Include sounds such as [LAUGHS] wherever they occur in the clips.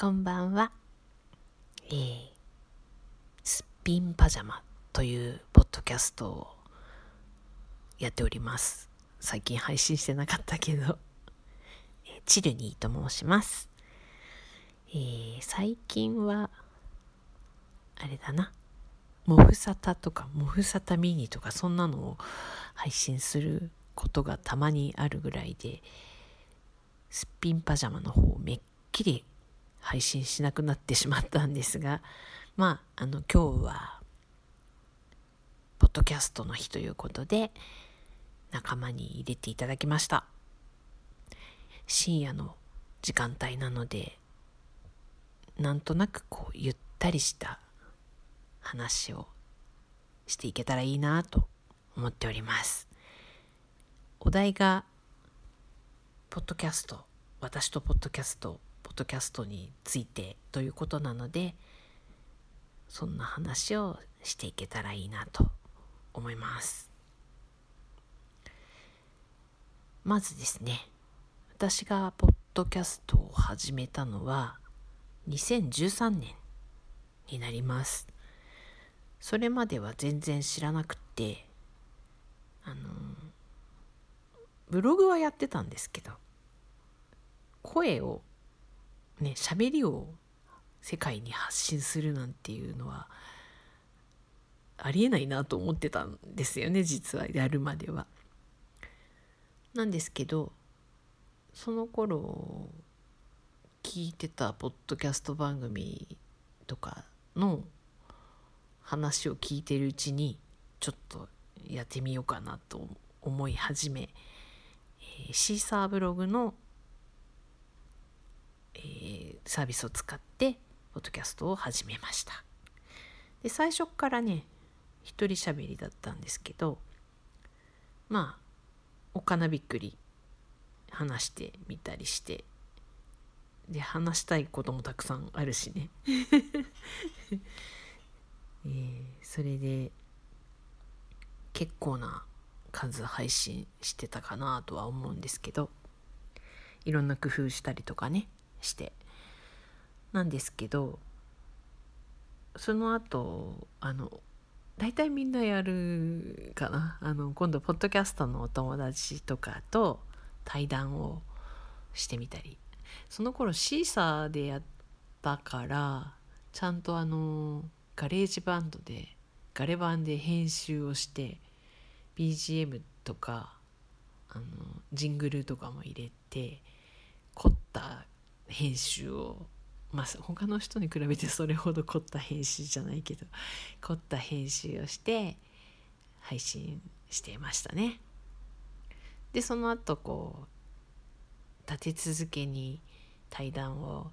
こんばんは。えー、すっぴんパジャマというポッドキャストをやっております。最近配信してなかったけど、え、チルニーと申します。えー、最近は、あれだな、モフサタとか、モフサタミニとか、そんなのを配信することがたまにあるぐらいで、すっぴんパジャマの方をめっきり配信しなくなってしまったんですがまああの今日はポッドキャストの日ということで仲間に入れていただきました。深夜の時間帯なのでなんとなくこうゆったりした話をしていけたらいいなと思っております。お題がポッドキャスト私とポッドキャストドキャストについてということなのでそんな話をしていけたらいいなと思います。まずですね私がポッドキャストを始めたのは2013年になります。それまでは全然知らなくてあのブログはやってたんですけど声をね喋りを世界に発信するなんていうのはありえないなと思ってたんですよね実はやるまでは。なんですけどその頃聞いてたポッドキャスト番組とかの話を聞いてるうちにちょっとやってみようかなと思い始め、えー、シーサーブログの、サービスを使ってポッドキャストを始めました。で最初からね一人喋りだったんですけどまあおかなびっくり話してみたりしてで話したいこともたくさんあるしね、[LAUGHS] えー、それで結構な数配信してたかなとは思うんですけどいろんな工夫したりとかねしてなんですけどその後あの大体みんなやるかな。あの今度ポッドキャストのお友達とかと対談をしてみたり。その頃シーサーでやったからちゃんとあのガレージバンドでガレバンで編集をして BGM とかあのジングルとかも入れて凝った編集をまあ他の人に比べてそれほど凝った編集じゃないけど凝った編集をして配信していましたね。でその後こう立て続けに対談を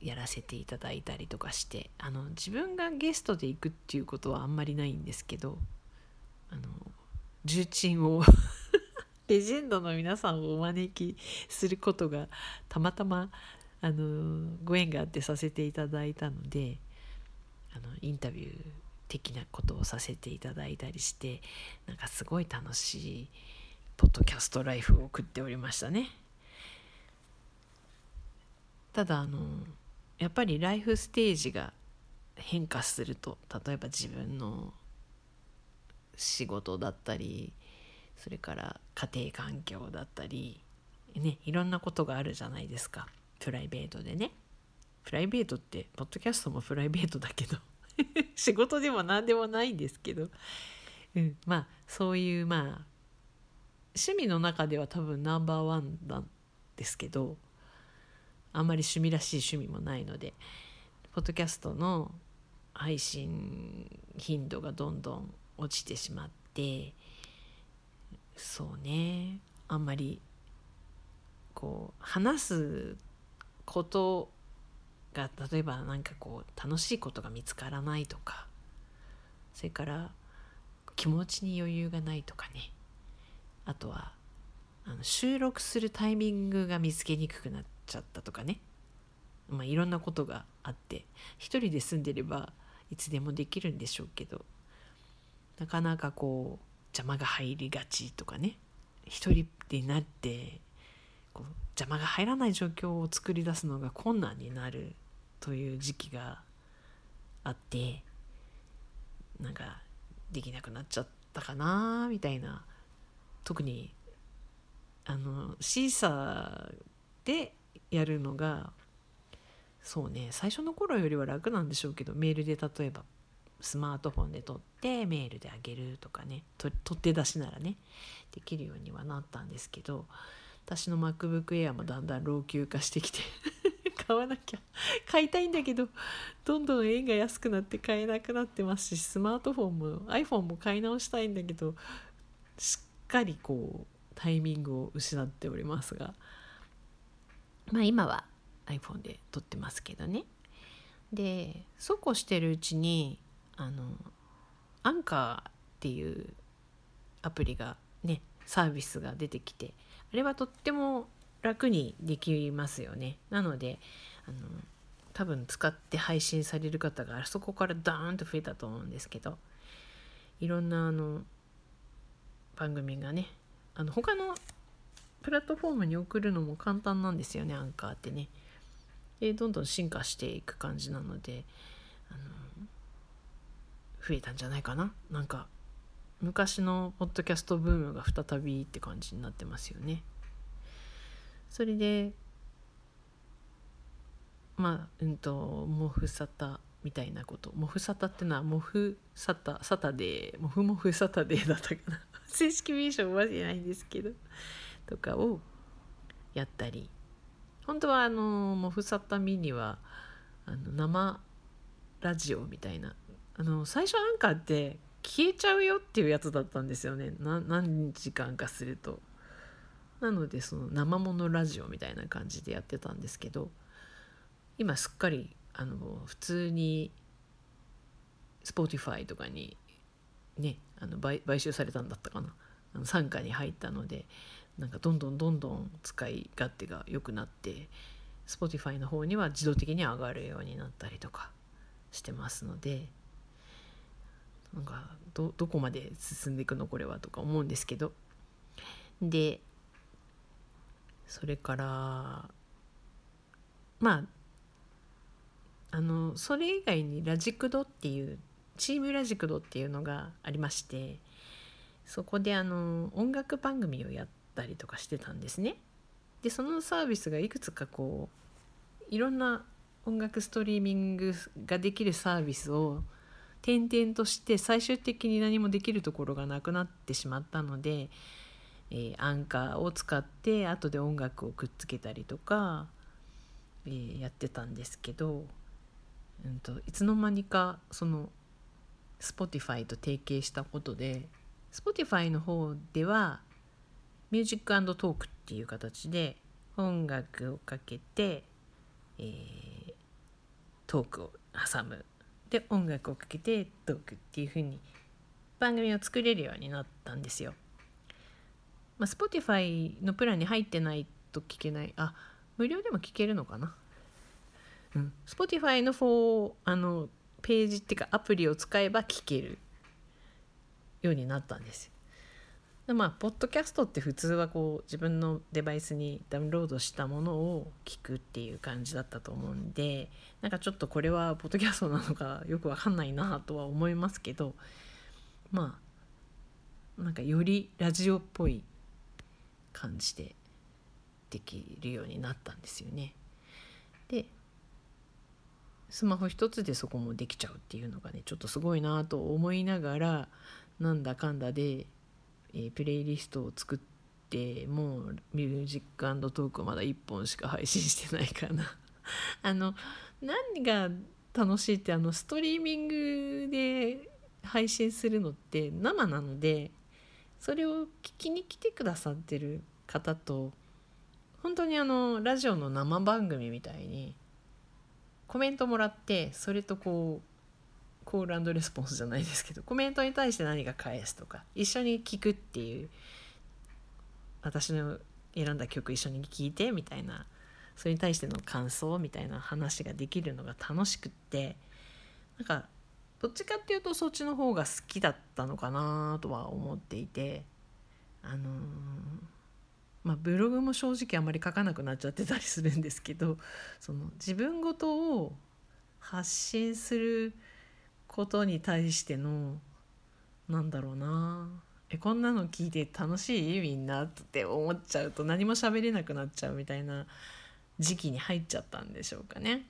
やらせていただいたりとかしてあの自分がゲストで行くっていうことはあんまりないんですけどあの重鎮を [LAUGHS] レジェンドの皆さんをお招きすることがたまたまあのご縁があってさせていただいたのであのインタビュー的なことをさせていただいたりしてなんかすごい楽しいポッドキャストライフを送っておりましたね。ただあのやっぱりライフステージが変化すると例えば自分の仕事だったりそれから家庭環境だったりねいろんなことがあるじゃないですかプライベートでね。プライベートってポッドキャストもプライベートだけど。[LAUGHS] 仕事でも何でもないんですけど、うん、まあそういうまあ趣味の中では多分ナンバーワンなんですけど。あんまり趣味らしい趣味もないので。ポッドキャストの配信頻度がどんどん落ちてしまって。そうね。あんまりこう話すことが例えば何かこう楽しいことが見つからないとかそれから気持ちに余裕がないとかね。あとはあの収録するタイミングが見つけにくくなっちゃったとかね。まあいろんなことがあって一人で住んでればいつでもできるんでしょうけどなかなかこう邪魔が入りがちとかね。一人になって邪魔が入らない状況を作り出すのが困難になるという時期があってなんかできなくなっちゃったかなみたいな。特にあのシーサーでやるのがそうね最初の頃よりは楽なんでしょうけどメールで例えばスマートフォンで撮ってメールであげるとかね取って出しならねできるようにはなったんですけど私の MacBook Air もだんだん老朽化してきて [LAUGHS] 買わなきゃ。買いたいんだけどどんどん円が安くなって買えなくなってますしスマートフォンも iPhone も買い直したいんだけどしっかりこうタイミングを失っておりますが。まあ今は iPhone で撮ってますけどね。でそうこうしてるうちにあのアンカーっていうアプリがねサービスが出てきてあれはとっても楽にできますよね。なのであの多分使って配信される方があそこからダーンと増えたと思うんですけどいろんなあの番組がねあの他のプラットフォームに送るのも簡単なんですよねアンカーってね。でどんどん進化していく感じなのであの増えたんじゃないかな。なんか昔のポッドキャストブームが再びって感じになってますよね。それでまあうんとモフサタみたいなこと。モフサタってのはモフサタサタデー。モフモフサタデーだったかな。[LAUGHS] 正式名称はじないんですけど。とかをやったり。本当はあのモフサタミにはあの生ラジオみたいな。あの最初アンカーって消えちゃうよっていうやつだったんですよね。何時間かすると。なのでその生ものラジオみたいな感じでやってたんですけど今すっかりあの普通に Spotify とかにねあの買買収されたんだったかな。あの傘下に入ったのでなんかどんどんどんどん使い勝手が良くなって Spotify の方には自動的に上がるようになったりとかしてますのでなんかどこまで進んでいくのこれはとか思うんですけどでそれからまああのそれ以外にラジクドっていうチームラジクドっていうのがありましてそこであの音楽番組をやったりとかしてたんですね。でそのサービスがいくつかこういろんな音楽ストリーミングができるサービスを転々として最終的に何もできるところがなくなってしまったので、えー、アンカーを使って後で音楽をくっつけたりとか、えー、やってたんですけど、うんと、いつの間にかその Spotify と提携したことで Spotify の方ではミュージックトークっていう形で音楽をかけて、えー、トークを挟むで音楽をかけてトークっていう風に番組を作れるようになったんですよ。まあ、Spotify のプランに入ってないと聞けないあ無料でも聞けるのかな？うん Spotify の4あのページっていうかアプリを使えば聞けるようになったんです。でまあポッドキャストって普通はこう自分のデバイスにダウンロードしたものを聞くっていう感じだったと思うんでなんかちょっとこれはポッドキャストなのかよくわかんないなとは思いますけどまあなんかよりラジオっぽい感じでできるようになったんですよね。でスマホ一つでそこもできちゃうっていうのがねちょっとすごいなと思いながらなんだかんだでえー、プレイリストを作ってもうミュージックトークまだ1本しか配信してないかな。[LAUGHS] あの何が楽しいってあのストリーミングで配信するのって生なのでそれを聞きに来てくださってる方と本当にあのラジオの生番組みたいにコメントもらってそれとこうコールレスポンスじゃないですけどコメントに対して何か返すとか一緒に聞くっていう私の選んだ曲一緒に聴いてみたいなそれに対しての感想みたいな話ができるのが楽しくってなんかどっちかっていうとそっちの方が好きだったのかなとは思っていてあのー、まあ、ブログも正直あまり書かなくなっちゃってたりするんですけどその自分ごとを発信することに対してのなんだろうな。えこんなの聞いて楽しい？みんなって思っちゃうと何も喋れなくなっちゃうみたいな時期に入っちゃったんでしょうかね。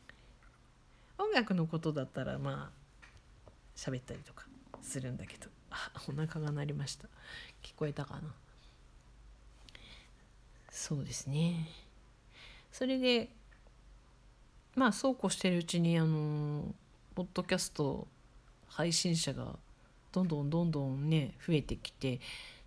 音楽のことだったらまあ喋ったりとかするんだけど。あお腹が鳴りました。聞こえたかな。そうですね。それでまあそうこうしてるうちにあのポッドキャスト配信者がどんどんどんどんね増えてきて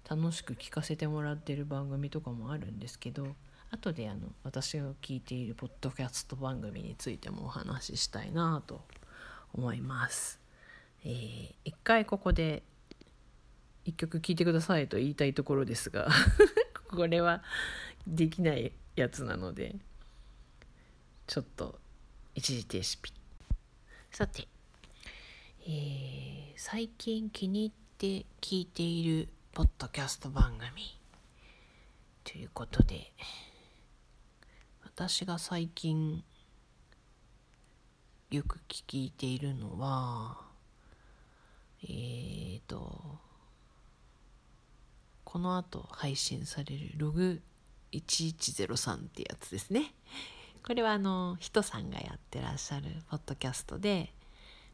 楽しく聞かせてもらってる番組とかもあるんですけど後であの私が聞いているポッドキャスト番組についてもお話ししたいなと思います。えー、一回ここで一曲聴いてくださいと言いたいところですが [LAUGHS] これはできないやつなのでちょっと一時停止ピさて、えー、最近気に入って聞いているポッドキャスト番組。ということで私が最近よく聞いているのはえーとこの後配信されるログ1103ってやつですね。これはあの人さんがやってらっしゃるポッドキャストで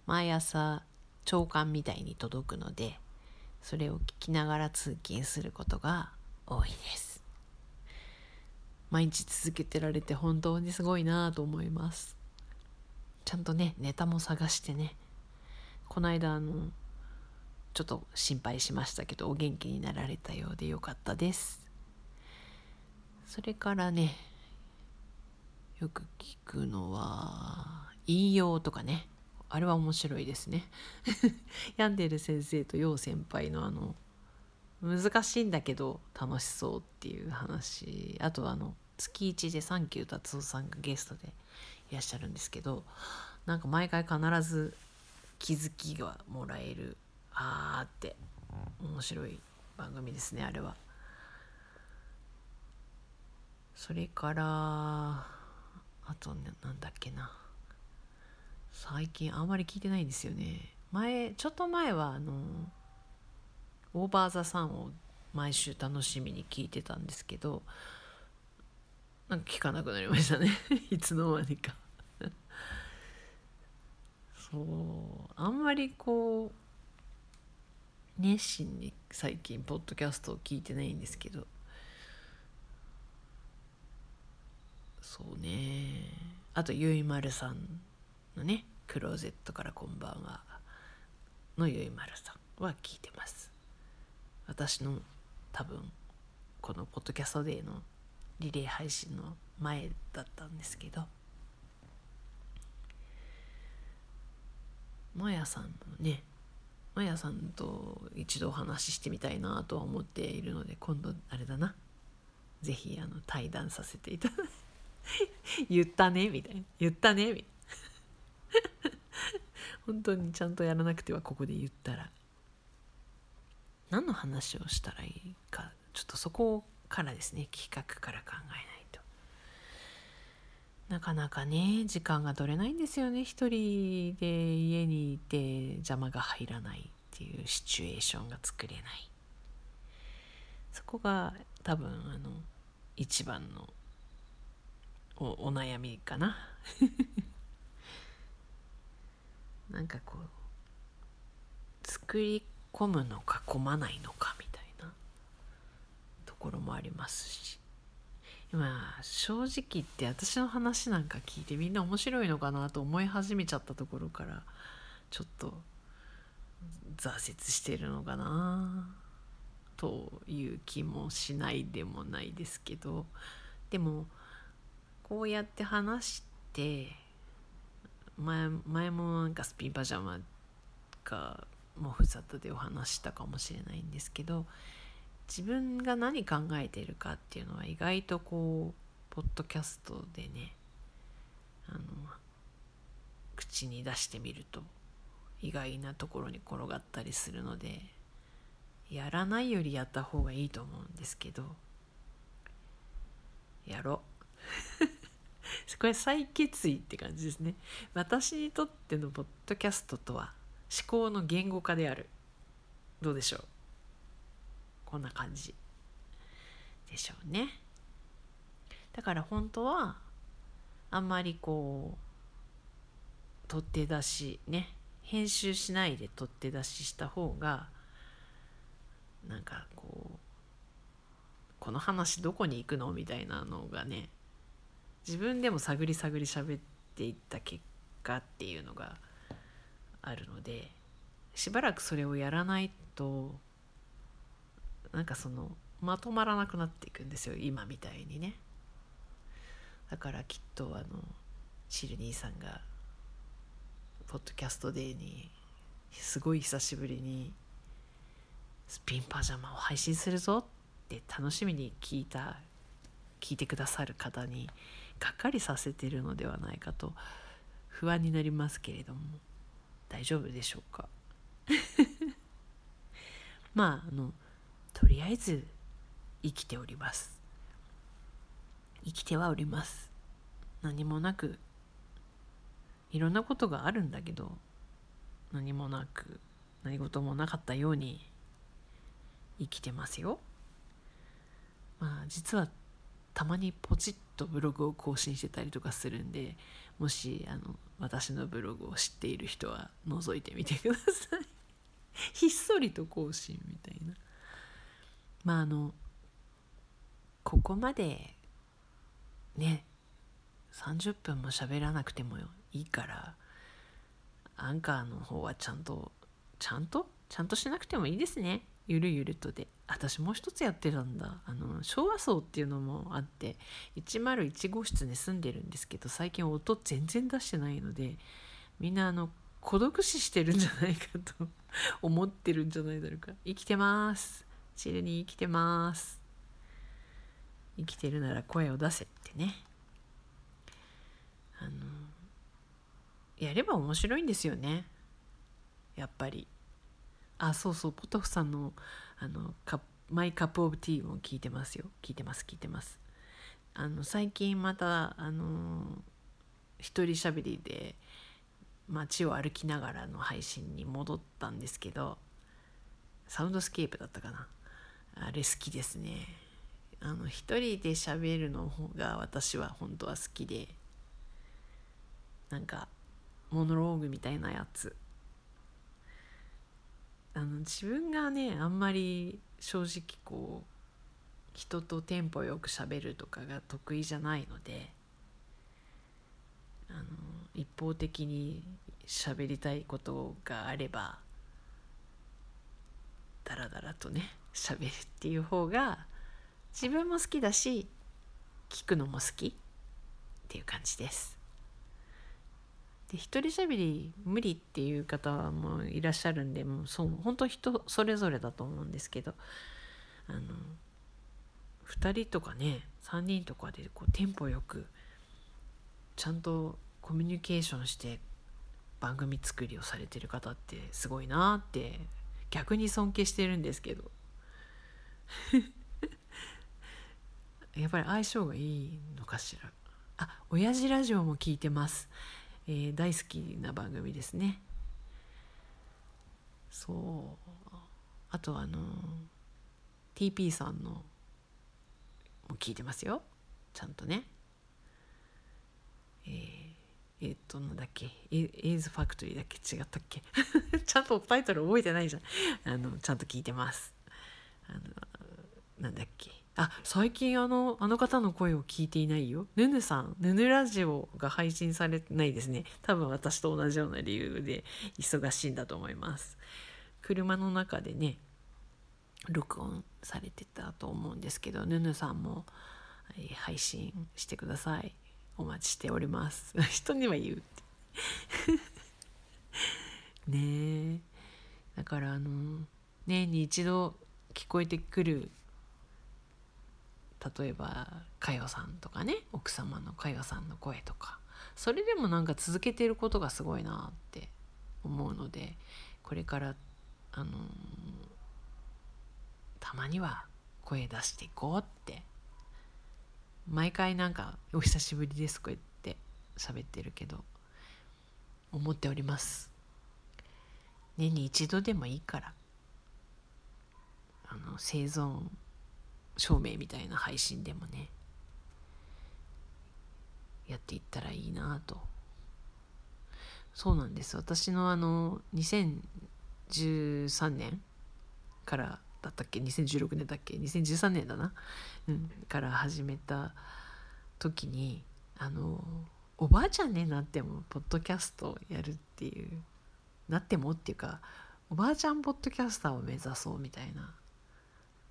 毎朝朝刊みたいに届くのでそれを聞きながら通勤することが多いです。毎日続けてられて本当にすごいなと思います。ちゃんとねネタも探してね。この間あのちょっと心配しましたけどお元気になられたようでよかったです。それからねよく聞くのは引用とかね。あれは面白いですね。[LAUGHS] 病んでる先生と陽先輩のあの難しいんだけど楽しそうっていう話。あとあの月1でサンキュー達夫さんがゲストでいらっしゃるんですけどなんか毎回必ず気づきがもらえるあーって面白い番組ですねあれは。それからあとねなんだっけな。最近あんまり聞いてないんですよね。前ちょっと前はあのオーバー・ザ・サンを毎週楽しみに聞いてたんですけどなんか聞かなくなりましたね。[LAUGHS] いつの間にか。[LAUGHS] そう。あんまりこう熱心に最近ポッドキャストを聞いてないんですけど。そうね。あとゆいまるさん。のね「クローゼットからこんばんは」のゆいまるさんは聞いてます。私の多分このポッドキャストデーのリレー配信の前だったんですけどマヤさんのねマヤさんと一度お話ししてみたいなとは思っているので今度あれだな。是非あの対談させていただいて。言ったねみたいな。言ったねみたいな。本当にちゃんとやらなくてはここで言ったら。何の話をしたらいいかちょっとそこからですね。企画から考えないと。なかなかね時間が取れないんですよね。一人で家にいて邪魔が入らないっていうシチュエーションが作れない。そこが多分あの一番のおお悩みかな。なんかこう作り込むのか込まないのかみたいなところもありますし。今正直言って私の話なんか聞いてみんな面白いのかなと思い始めちゃったところからちょっと挫折してるのかなという気もしないでもないですけどでもこうやって話して前前もなんかスピンパジャマかもふざとでお話したかもしれないんですけど自分が何考えているかっていうのは意外とこうポッドキャストでねあの口に出してみると意外なところに転がったりするのでやらないよりやった方がいいと思うんですけどやろう。これ再決意って感じですね。私にとってのポッドキャストとは思考の言語化である。どうでしょう？こんな感じ。でしょうね。だから本当はあんまりこう取って出しね編集しないで取って出しした方がなんかこうこの話どこに行くの？みたいなのがね自分でも探り探り喋っていった結果っていうのがあるのでしばらくそれをやらないとなんかそのまとまらなくなっていくんですよ今みたいにね。だからきっとあのチル兄さんがポッドキャストデーにすごい久しぶりにスピンパジャマを配信するぞって楽しみに聞いた聞いてくださる方にがっかりさせてるのではないかと不安になりますけれども大丈夫でしょうか？[LAUGHS] まああのとりあえず生きております。生きてはおります。何もなく。いろんなことがあるんだけど何もなく。何事もなかったように生きてますよ。まあ実はたまにポチッとブログを更新してたりとかするんでもしあの私のブログを知っている人は覗いてみてください。[LAUGHS] ひっそりと更新みたいな。まああのここまでね30分も喋らなくてもいいからアンカーの方はちゃんとちゃんとちゃんとしなくてもいいですね。ゆるゆるとで。私もう一つやってたんだ。あの昭和層っていうのもあって101号室に住んでるんですけど最近音全然出してないのでみんなあの孤独死してるんじゃないかと [LAUGHS] 思ってるんじゃないだろうか。生きてます。チルに生きてます。生きてるなら声を出せってね。あのやれば面白いんですよね。やっぱり。あそうそうポトフさんのあのカ My Cup of Tea も聞いてますよ。聞いてます聞いてます。あの最近またあの一人喋りで街を歩きながらの配信に戻ったんですけどサウンドスケープだったかな。あれ好きですね。あの一人で喋るの方が私は本当は好きでなんかモノローグみたいなやつ。あの自分がねあんまり正直こう人とテンポよくしゃべるとかが得意じゃないのであの一方的に喋りたいことがあればダラダラとね [LAUGHS] 喋るっていう方が自分も好きだし聞くのも好きっていう感じです。で一人しゃべり無理っていう方もいらっしゃるんでもうそう本当人それぞれだと思うんですけどあの2人とかね3人とかでこうテンポよくちゃんとコミュニケーションして番組作りをされてる方ってすごいなって逆に尊敬してるんですけど。[LAUGHS] やっぱり相性がいいのかしら。あ親父ラジオも聞いてます。えー、大好きな番組ですね。そう。あとあの TP さんのも聞いてますよ。ちゃんとね。えー、え、っとなんだっけ。エイズファクトリーだっけ？違ったっけ？[LAUGHS] ちゃんとタイトル覚えてないじゃん。あのちゃんと聞いてます。あのなんだっけ。あ最近あのあの方の声を聞いていないよ。ヌヌさんヌヌラジオが配信されてないですね。多分私と同じような理由で忙しいんだと思います。車の中でね録音されてたと思うんですけどヌヌさんも、え、配信してください。お待ちしております。[LAUGHS] 人には言うって。[LAUGHS] ねえ。だからあの年に一度聞こえてくる例えば佳代さんとかね奥様の佳代さんの声とかそれでもなんか続けてることがすごいなって思うのでこれからあのー、たまには声出していこうって毎回なんか「お久しぶりです」とか言って喋ってるけど思っております。年に一度でもいいからあの生存証明みたいな配信でもねやっていったらいいなと。そうなんです。私のあの2013年からだったっけ？2016年だっけ？2013年だな、うん、から始めた時にあのおばあちゃんになってもポッドキャストやるっていうなってもっていうかおばあちゃんポッドキャスターを目指そうみたいな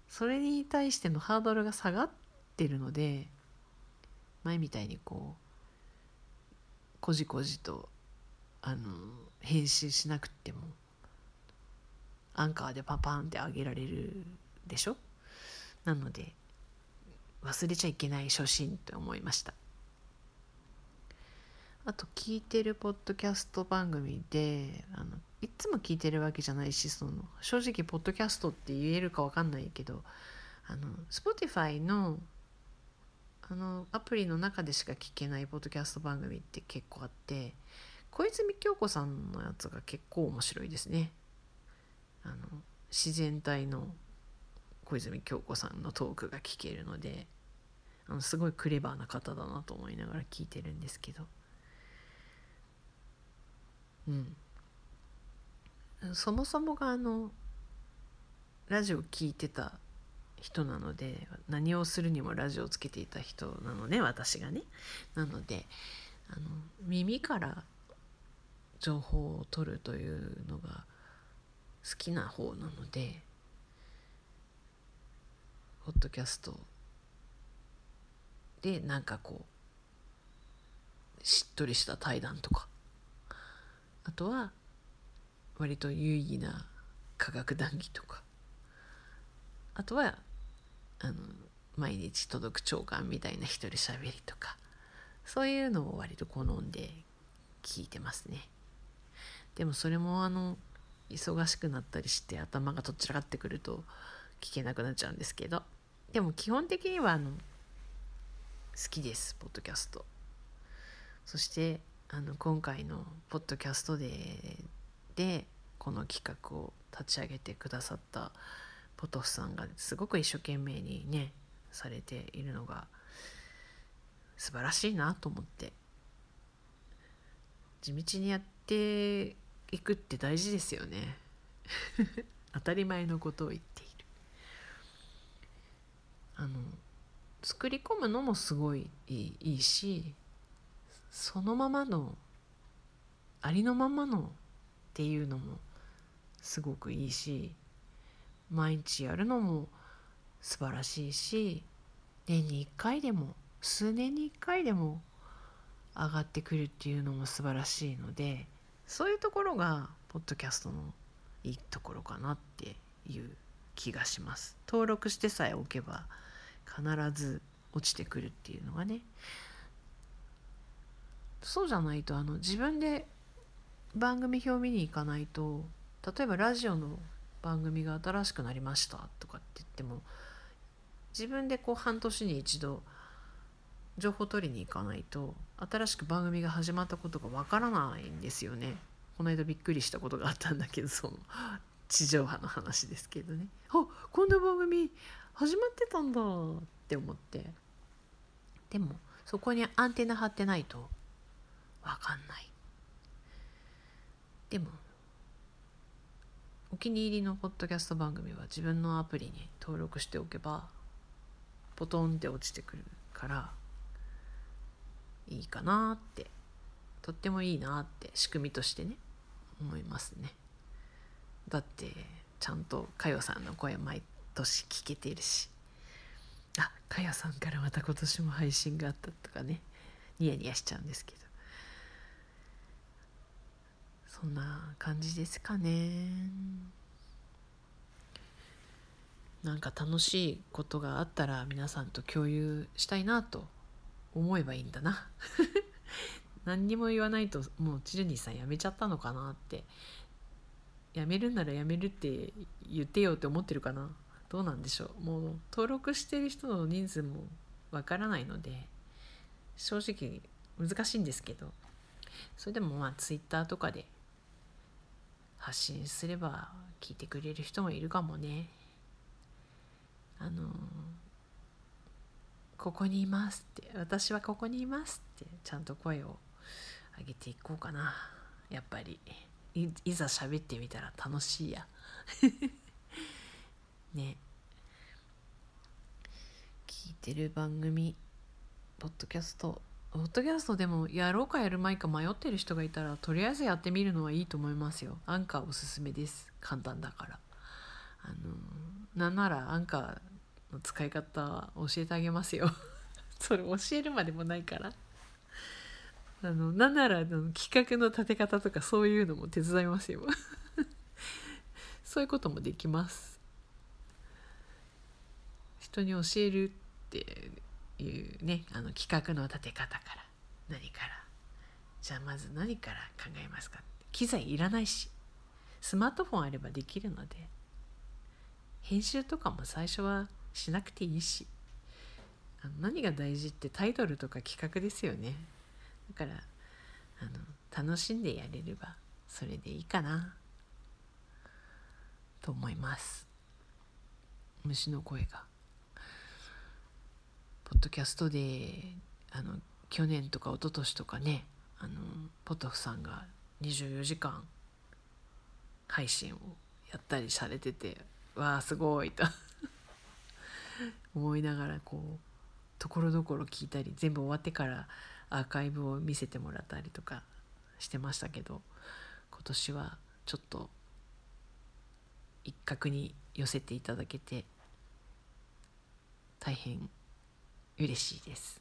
それに対してのハードルが下がってるので前みたいにこうこじこじとあの編集しなくてもアンカーでパパンって上げられるでしょ？なので忘れちゃいけない初心と思いました。あと聞いてるポッドキャスト番組であのいつも聞いてるわけじゃないしその正直ポッドキャストって言えるか分かんないけどあの Spotify のあのアプリの中でしか聞けないポッドキャスト番組って結構あって小泉京子さんのやつが結構面白いですね。あの自然体の小泉京子さんのトークが聞けるのであのすごいクレバーな方だなと思いながら聞いてるんですけどうんそもそもがあのラジオ聞いてた人なので何をするにもラジオをつけていた人なのね私がね。なのであの耳から情報を取るというのが好きな方なのでポッドキャストでなんかこうしっとりした対談とかあとは割と有意義な科学談義とか。あとはあの毎日届く長官みたいな一人喋りとか。そういうのを割と好んで聞いてますね。でもそれもあの忙しくなったりして頭がとっちらかってくると聞けなくなっちゃうんですけど。でも基本的にはあの好きですポッドキャスト。そしてあの今回のポッドキャストデーでこの企画を立ち上げてくださったポトフさんがすごく一生懸命にねされているのが素晴らしいなと思って。地道にやっていくって大事ですよね。[LAUGHS] 当たり前のことを言っている。あの作り込むのもすごいいいいいしそのままのありのままのっていうのもすごくいいし毎日やるのも素晴らしいし年に1回でも数年に1回でも上がってくるっていうのも素晴らしいのでそういうところがポッドキャストのいいところかなっていう気がします。登録してさえおけば必ず落ちてくるっていうのがね。そうじゃないとあの自分で番組表見に行かないと例えばラジオの番組が新しくなりましたとかって言っても自分でこう半年に一度情報取りに行かないと新しく番組が始まったことがわからないんですよね。この間びっくりしたことがあったんだけどその地上波の話ですけどね。あこんな番組始まってたんだって思って。でもそこにアンテナ張ってないとわかんない。でもお気に入りのポッドキャスト番組は自分のアプリに登録しておけばポトンって落ちてくるからいいかなってとってもいいなって仕組みとしてね思いますね。だってちゃんとかよさんの声毎年聞けてるし。あかよさんからまた今年も配信があったとかねニヤニヤしちゃうんですけど。そんな感じですかね。なんか楽しいことがあったら皆さんと共有したいなと思えばいいんだな。[LAUGHS] 何にも言わないともうチルニーさん辞めちゃったのかなって。辞めるんなら辞めるって言ってよって思ってるかな。どうなんでしょう。もう登録してる人の人数もわからないので正直難しいんですけど。それでもまあツイッターとかで発信すれば聞いてくれる人もいるかもね。あのここにいますって私はここにいますってちゃんと声を上げていこうかな。やっぱり。いいざ喋ってみたら楽しいや。[LAUGHS] ね。聞いてる番組ポッドキャストポッドキャストでもやろうかやるまいか迷ってる人がいたらとりあえずやってみるのはいいと思いますよ。アンカーおすすめです。簡単だから。あのなんならアンカーの使い方教えてあげますよ。[LAUGHS] それ教えるまでもないから。あのなんならの企画の立て方とかそういうのも手伝いますよ。[LAUGHS] そういうこともできます。人に教えるっていうねあの企画の立て方から何からじゃあまず何から考えますか機材いらないし。スマートフォンあればできるので編集とかも最初はしなくていいし。あの何が大事ってタイトルとか企画ですよね。だからあの楽しんでやれればそれでいいかな。と思います。虫の声が。ポッドキャストであの去年とか一昨年とかねあのポトフさんが24時間配信をやったりされててわあすごいと [LAUGHS] 思いながらこうところどころ聞いたり全部終わってからアーカイブを見せてもらったりとかしてましたけど今年はちょっと一角に寄せていただけて大変嬉しいです。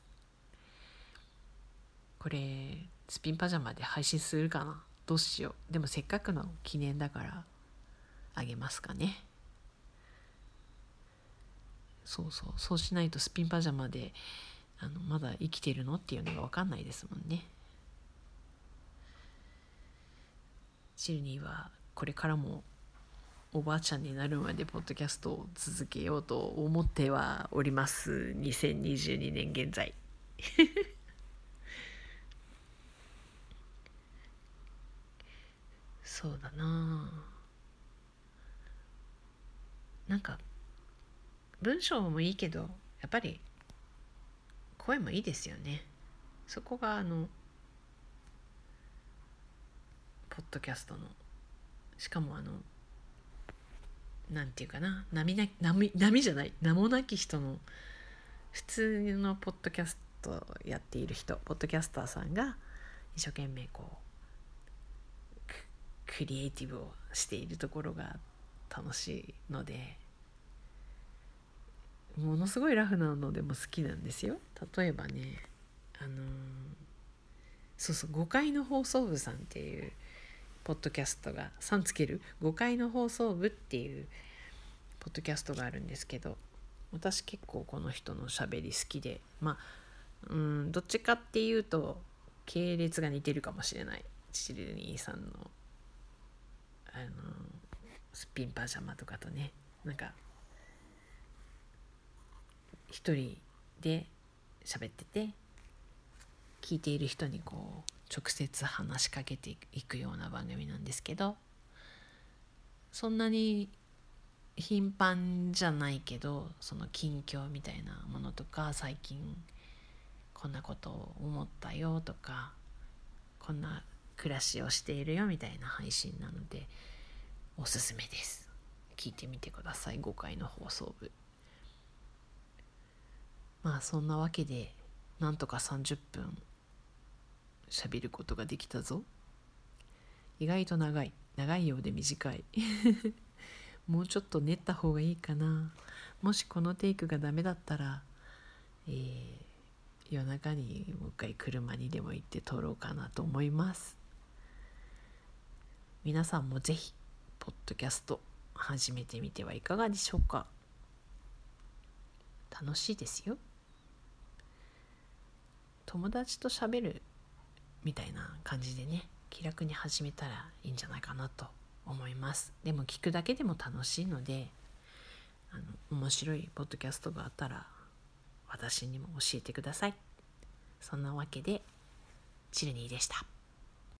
これスピンパジャマで配信するかな？どうしよう。でもせっかくの記念だからあげますかね。そうそう。そうしないとスピンパジャマであのまだ生きてるの？っていうのが分かんないですもんね。シルニーはこれからもおばあちゃんになるまでポッドキャストを続けようと思ってはおります。2022年現在そうだな。なんか文章もいいけどやっぱり声もいいですよね。そこがあのポッドキャストのしかもあのなんていうかな波な波波じゃない名もなき人の普通のポッドキャストやっている人ポッドキャスターさんが一生懸命こうクリエイティブをしているところが楽しいのでものすごいラフなのでも好きなんですよ。例えばねあのー、そうそう5階の放送部さんっていうポッドキャストが「さんつける5階の放送部」っていうポッドキャストがあるんですけど私結構この人のしゃべり好きでまあうんどっちかっていうと系列が似てるかもしれない。チルニーさんのあのすっぴんパジャマとかとね。なんか一人で喋ってて聞いている人にこう直接話しかけていくような番組なんですけどそんなに頻繁じゃないけどその近況みたいなものとか最近こんなことを思ったよとかこんな暮らしをしているよみたいな配信なのでおすすめです。聞いてみてください。5回の放送部。まあそんなわけでなんとか30分喋ることができたぞ。意外と長い。長いようで短い。[LAUGHS] もうちょっと練った方がいいかな。もしこのテイクがダメだったら、えー、夜中にもう一回車にでも行って撮ろうかなと思います。皆さんもぜひポッドキャスト始めてみてはいかがでしょうか。楽しいですよ。友達と喋るみたいな感じでね気楽に始めたらいいんじゃないかなと思います。でも聞くだけでも楽しいのであの面白いポッドキャストがあったら私にも教えてください。そんなわけでチルニーでした。